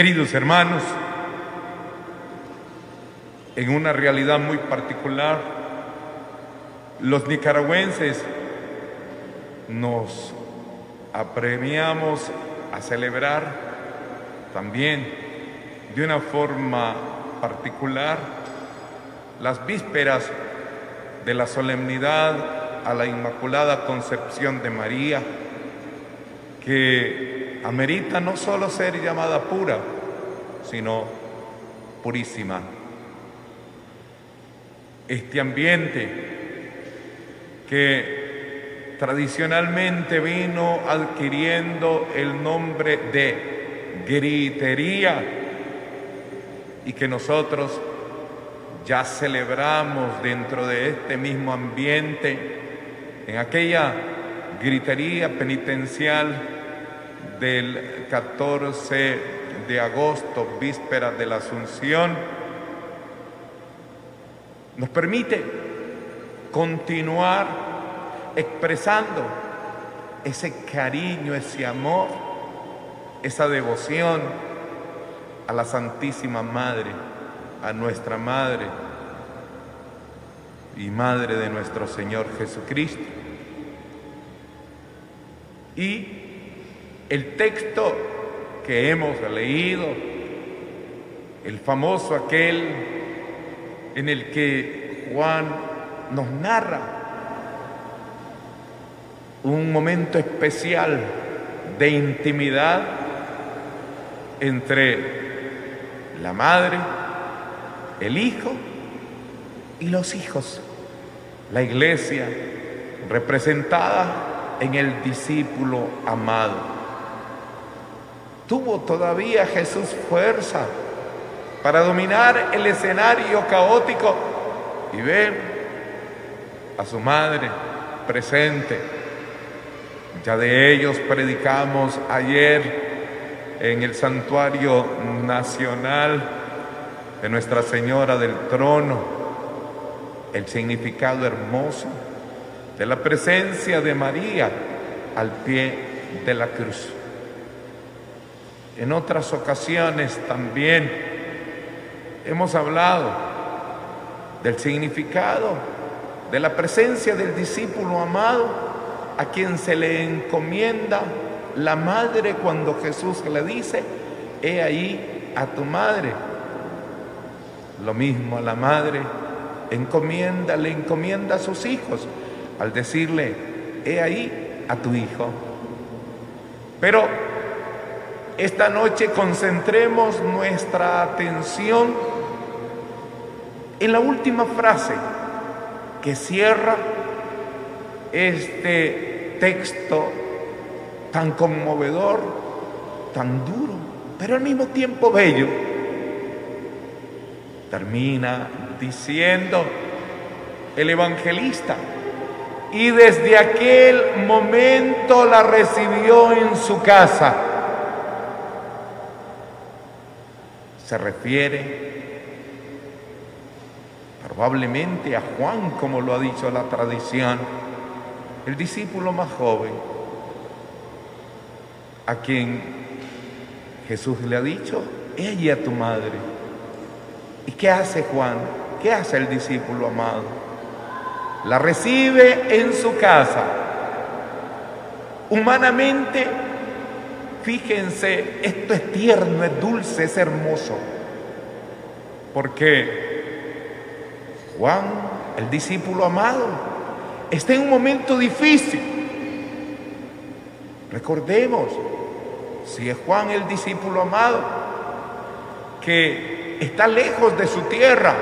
Queridos hermanos, en una realidad muy particular, los nicaragüenses nos apremiamos a celebrar también de una forma particular las vísperas de la solemnidad a la Inmaculada Concepción de María, que amerita no solo ser llamada pura, sino purísima. Este ambiente que tradicionalmente vino adquiriendo el nombre de gritería y que nosotros ya celebramos dentro de este mismo ambiente, en aquella gritería penitencial del 14 de agosto, víspera de la Asunción, nos permite continuar expresando ese cariño, ese amor, esa devoción a la Santísima Madre, a nuestra Madre y Madre de nuestro Señor Jesucristo. Y el texto que hemos leído, el famoso aquel en el que Juan nos narra un momento especial de intimidad entre la madre, el hijo y los hijos. La iglesia representada en el discípulo amado. Tuvo todavía Jesús fuerza para dominar el escenario caótico y ver a su madre presente. Ya de ellos predicamos ayer en el santuario nacional de Nuestra Señora del Trono, el significado hermoso de la presencia de María al pie de la cruz. En otras ocasiones también hemos hablado del significado de la presencia del discípulo amado a quien se le encomienda la madre cuando Jesús le dice, he ahí a tu madre. Lo mismo a la madre encomienda, le encomienda a sus hijos al decirle, he ahí a tu hijo. Pero esta noche concentremos nuestra atención en la última frase que cierra este texto tan conmovedor, tan duro, pero al mismo tiempo bello. Termina diciendo el evangelista, y desde aquel momento la recibió en su casa. Se refiere probablemente a Juan, como lo ha dicho la tradición, el discípulo más joven, a quien Jesús le ha dicho, ella tu madre. ¿Y qué hace Juan? ¿Qué hace el discípulo amado? La recibe en su casa. Humanamente, fíjense, esto es tierno, es dulce, es hermoso. Porque Juan, el discípulo amado, está en un momento difícil. Recordemos, si es Juan el discípulo amado, que está lejos de su tierra.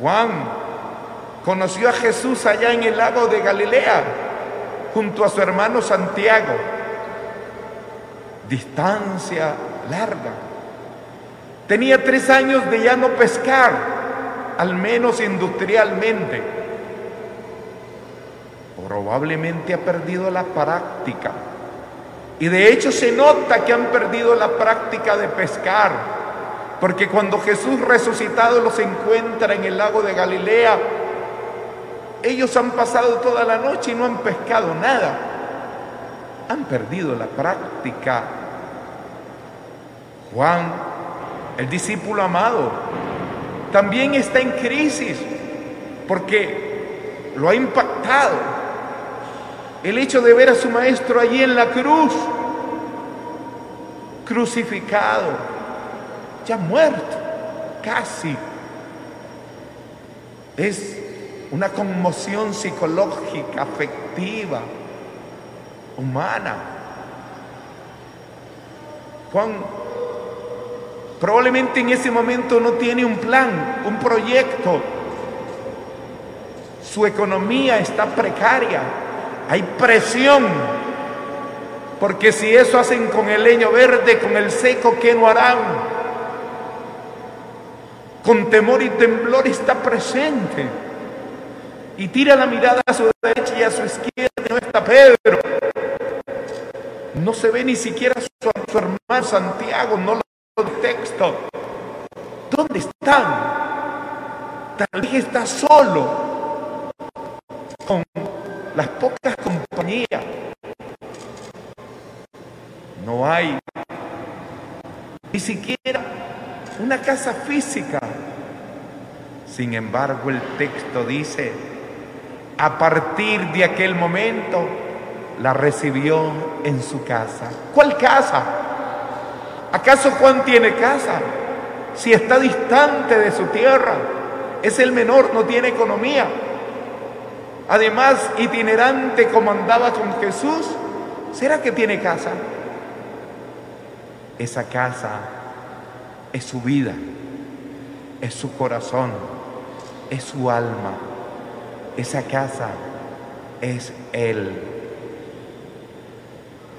Juan conoció a Jesús allá en el lago de Galilea, junto a su hermano Santiago. Distancia larga. Tenía tres años de ya no pescar al menos industrialmente, probablemente ha perdido la práctica. Y de hecho se nota que han perdido la práctica de pescar, porque cuando Jesús resucitado los encuentra en el lago de Galilea, ellos han pasado toda la noche y no han pescado nada. Han perdido la práctica. Juan, el discípulo amado, también está en crisis porque lo ha impactado el hecho de ver a su maestro allí en la cruz, crucificado, ya muerto, casi. Es una conmoción psicológica, afectiva, humana. Juan probablemente en ese momento no tiene un plan, un proyecto. Su economía está precaria, hay presión, porque si eso hacen con el leño verde, con el seco, ¿qué no harán? Con temor y temblor está presente y tira la mirada a su derecha y a su izquierda, no está Pedro. No se ve ni siquiera su, su hermano Santiago, no lo ¿Dónde están? Tal vez está solo con las pocas compañías. No hay ni siquiera una casa física. Sin embargo, el texto dice, a partir de aquel momento la recibió en su casa. ¿Cuál casa? ¿Acaso Juan tiene casa? Si está distante de su tierra, es el menor, no tiene economía. Además, itinerante como andaba con Jesús, ¿será que tiene casa? Esa casa es su vida, es su corazón, es su alma esa casa es Él.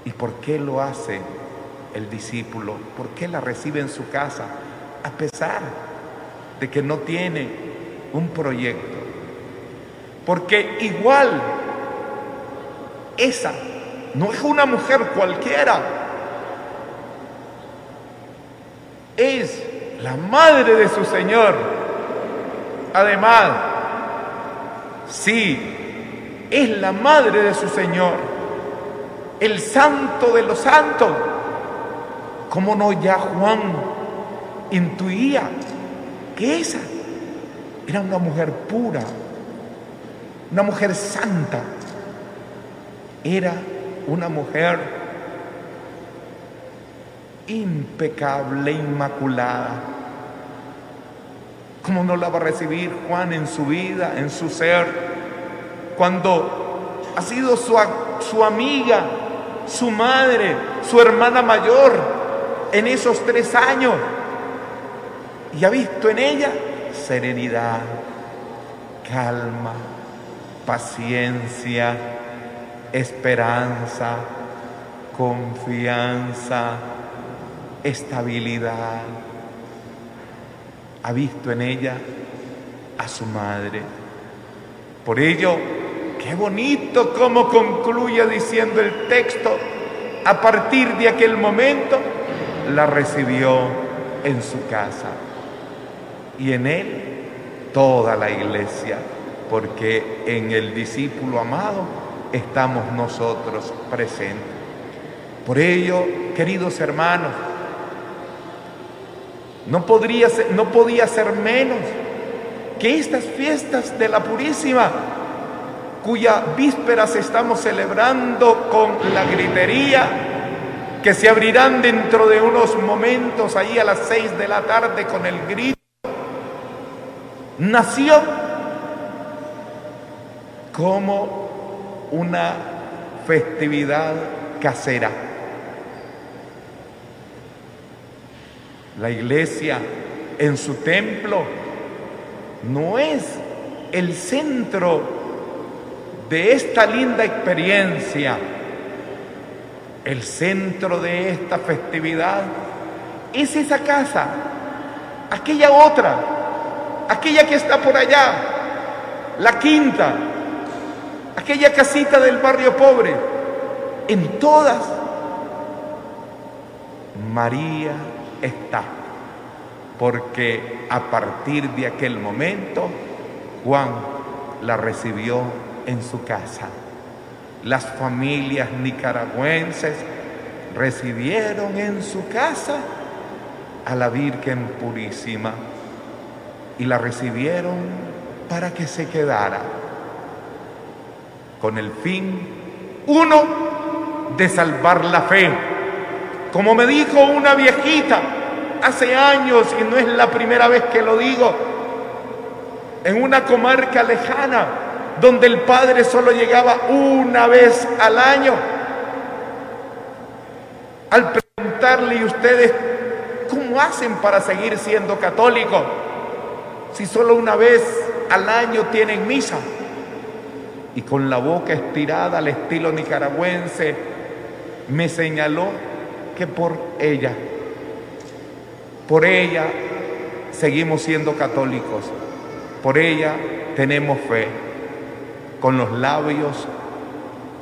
¿Y por qué lo hace el discípulo? ¿Por qué la recibe en su casa? A pesar de que no tiene un proyecto. Porque igual esa no es una mujer cualquiera. Es la madre de su Señor. Además, Sí, es la madre de su Señor, el santo de los santos. ¿Cómo no ya Juan intuía que esa era una mujer pura, una mujer santa? Era una mujer impecable, inmaculada. ¿Cómo no la va a recibir Juan en su vida, en su ser? Cuando ha sido su, su amiga, su madre, su hermana mayor en esos tres años. Y ha visto en ella serenidad, calma, paciencia, esperanza, confianza, estabilidad ha visto en ella a su madre. Por ello, qué bonito cómo concluye diciendo el texto, a partir de aquel momento la recibió en su casa y en él toda la iglesia, porque en el discípulo amado estamos nosotros presentes. Por ello, queridos hermanos, no, podría ser, no podía ser menos que estas fiestas de la Purísima, cuya vísperas estamos celebrando con la gritería, que se abrirán dentro de unos momentos, ahí a las seis de la tarde con el grito, nació como una festividad casera. La iglesia en su templo no es el centro de esta linda experiencia. El centro de esta festividad es esa casa, aquella otra, aquella que está por allá, la quinta, aquella casita del barrio pobre. En todas, María está. Porque a partir de aquel momento, Juan la recibió en su casa. Las familias nicaragüenses recibieron en su casa a la Virgen Purísima y la recibieron para que se quedara con el fin, uno, de salvar la fe. Como me dijo una viejita hace años, y no es la primera vez que lo digo, en una comarca lejana, donde el padre solo llegaba una vez al año. Al preguntarle, ¿y ustedes cómo hacen para seguir siendo católicos? Si solo una vez al año tienen misa. Y con la boca estirada al estilo nicaragüense, me señaló que por ella, por ella seguimos siendo católicos, por ella tenemos fe. Con los labios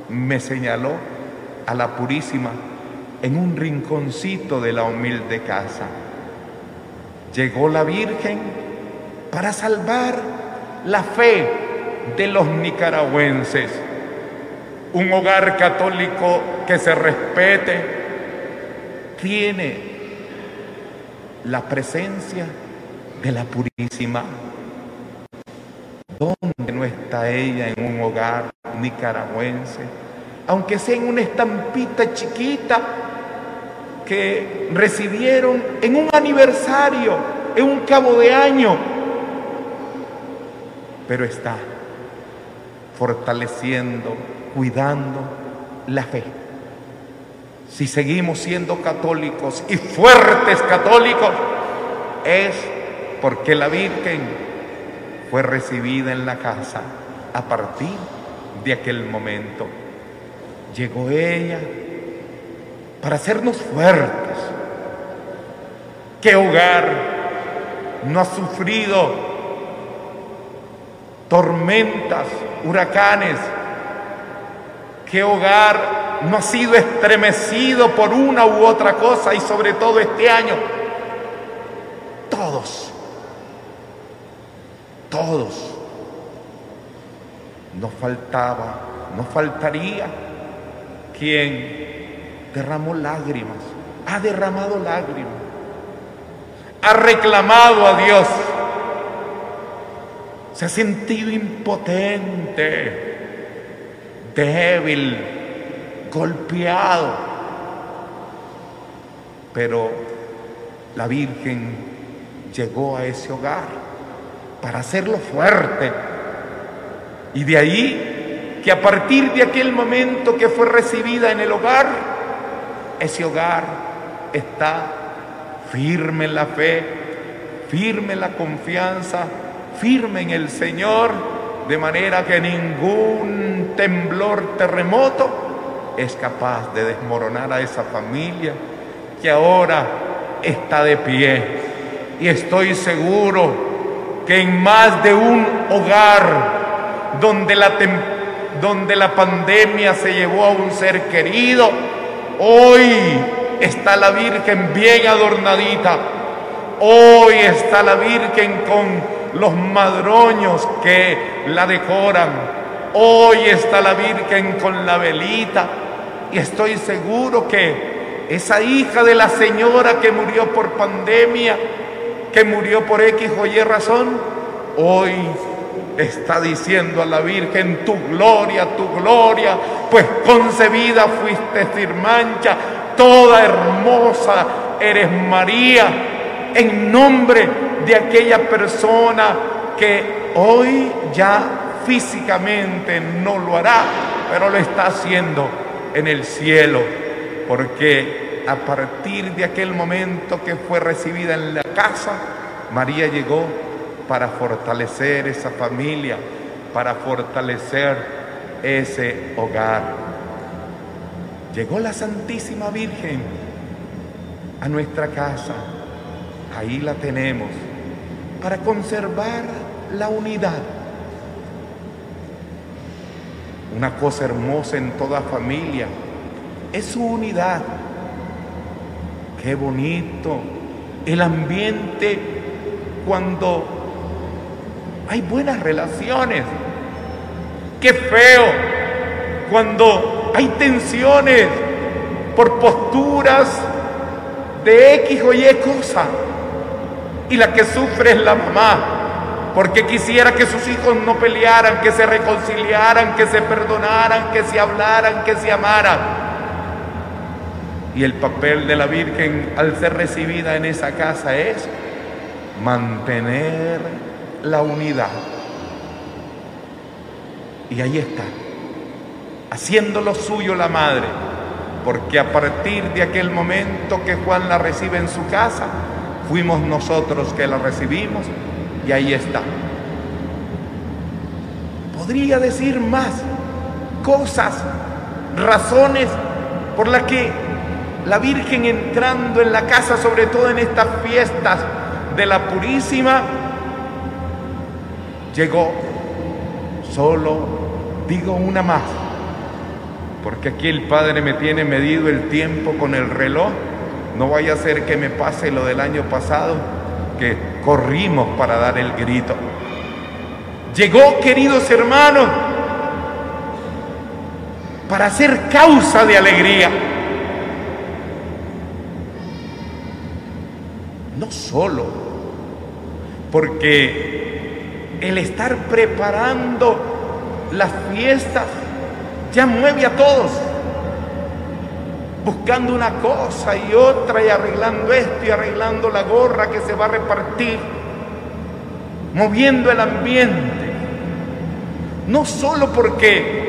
me señaló a la purísima en un rinconcito de la humilde casa. Llegó la Virgen para salvar la fe de los nicaragüenses. Un hogar católico que se respete tiene la presencia de la Purísima. ¿Dónde no está ella en un hogar nicaragüense? Aunque sea en una estampita chiquita que recibieron en un aniversario, en un cabo de año, pero está fortaleciendo, cuidando la fe. Si seguimos siendo católicos y fuertes católicos, es porque la Virgen fue recibida en la casa a partir de aquel momento. Llegó ella para hacernos fuertes. ¿Qué hogar no ha sufrido tormentas, huracanes? ¿Qué hogar no ha sido estremecido por una u otra cosa y sobre todo este año? Todos, todos. No faltaba, no faltaría quien derramó lágrimas, ha derramado lágrimas, ha reclamado a Dios se ha sentido impotente, débil, golpeado. Pero la Virgen llegó a ese hogar para hacerlo fuerte. Y de ahí que a partir de aquel momento que fue recibida en el hogar, ese hogar está firme en la fe, firme en la confianza, firme en el Señor, de manera que ningún temblor, terremoto es capaz de desmoronar a esa familia que ahora está de pie. Y estoy seguro que en más de un hogar donde la, donde la pandemia se llevó a un ser querido, hoy está la Virgen bien adornadita. Hoy está la Virgen con los madroños que la decoran. Hoy está la Virgen con la velita y estoy seguro que esa hija de la señora que murió por pandemia, que murió por X o Y razón, hoy está diciendo a la Virgen, tu gloria, tu gloria, pues concebida fuiste sin mancha, toda hermosa eres María, en nombre de aquella persona que hoy ya físicamente no lo hará, pero lo está haciendo en el cielo, porque a partir de aquel momento que fue recibida en la casa, María llegó para fortalecer esa familia, para fortalecer ese hogar. Llegó la Santísima Virgen a nuestra casa, ahí la tenemos para conservar la unidad. Una cosa hermosa en toda familia es su unidad. Qué bonito el ambiente cuando hay buenas relaciones. Qué feo cuando hay tensiones por posturas de X o Y cosa. Y la que sufre es la mamá porque quisiera que sus hijos no pelearan, que se reconciliaran, que se perdonaran, que se hablaran, que se amaran. Y el papel de la Virgen al ser recibida en esa casa es mantener la unidad. Y ahí está, haciendo lo suyo la madre, porque a partir de aquel momento que Juan la recibe en su casa, fuimos nosotros que la recibimos y ahí está. Podría decir más cosas, razones por las que la Virgen entrando en la casa, sobre todo en estas fiestas de la Purísima, llegó solo, digo una más, porque aquí el Padre me tiene medido el tiempo con el reloj, no vaya a ser que me pase lo del año pasado, que corrimos para dar el grito. Llegó, queridos hermanos, para ser causa de alegría. No solo porque el estar preparando las fiestas ya mueve a todos, buscando una cosa y otra y arreglando esto y arreglando la gorra que se va a repartir, moviendo el ambiente. No solo porque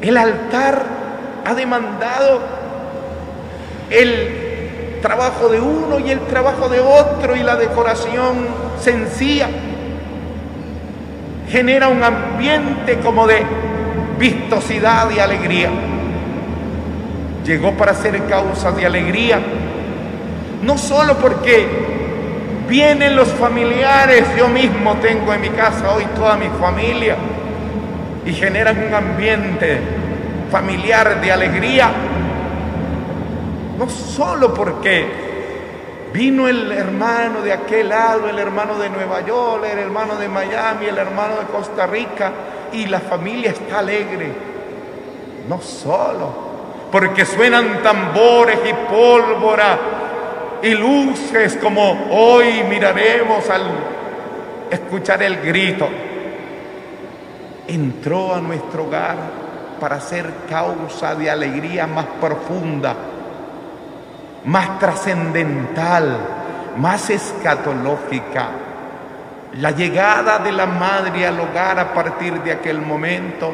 el altar ha demandado el trabajo de uno y el trabajo de otro y la decoración sencilla genera un ambiente como de vistosidad y alegría. Llegó para ser causa de alegría, no solo porque vienen los familiares, yo mismo tengo en mi casa hoy toda mi familia y generan un ambiente familiar de alegría, no solo porque vino el hermano de aquel lado, el hermano de Nueva York, el hermano de Miami, el hermano de Costa Rica y la familia está alegre, no solo porque suenan tambores y pólvora y luces como hoy miraremos al escuchar el grito. Entró a nuestro hogar para ser causa de alegría más profunda, más trascendental, más escatológica. La llegada de la madre al hogar a partir de aquel momento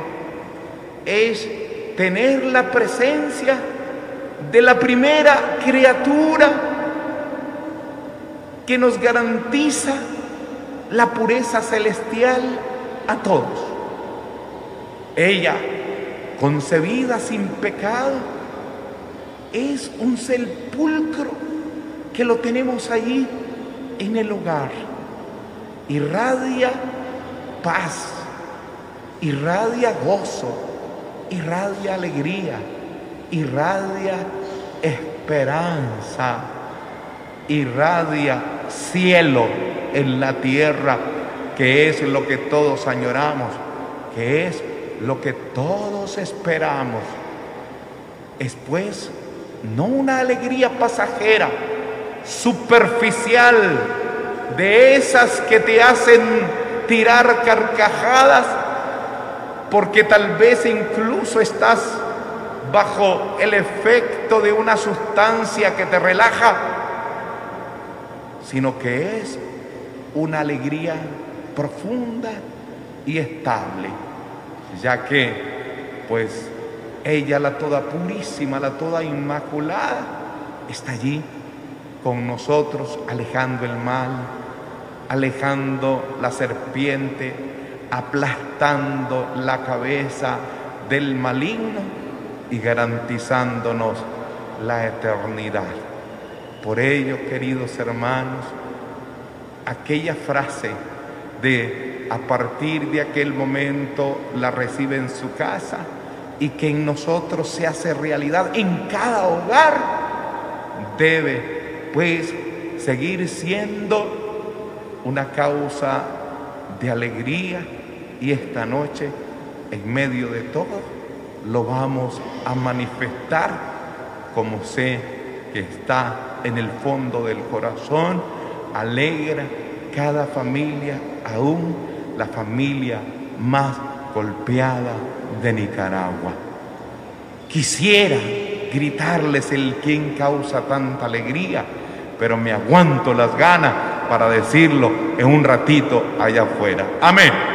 es tener la presencia de la primera criatura que nos garantiza la pureza celestial a todos. Ella, concebida sin pecado, es un que lo tenemos allí en el hogar. Irradia paz, irradia gozo, irradia alegría, irradia esperanza, irradia cielo en la tierra, que es lo que todos añoramos, que es lo que todos esperamos. Es no una alegría pasajera, superficial, de esas que te hacen tirar carcajadas, porque tal vez incluso estás bajo el efecto de una sustancia que te relaja, sino que es una alegría profunda y estable, ya que pues ella, la toda purísima, la toda inmaculada, está allí con nosotros, alejando el mal, alejando la serpiente, aplastando la cabeza del maligno y garantizándonos la eternidad. Por ello, queridos hermanos, aquella frase de a partir de aquel momento la recibe en su casa y que en nosotros se hace realidad en cada hogar, debe pues seguir siendo una causa de alegría. Y esta noche, en medio de todo, lo vamos a manifestar como sé que está en el fondo del corazón. Alegra cada familia, aún la familia más golpeada de Nicaragua. Quisiera gritarles el quien causa tanta alegría, pero me aguanto las ganas para decirlo en un ratito allá afuera. Amén.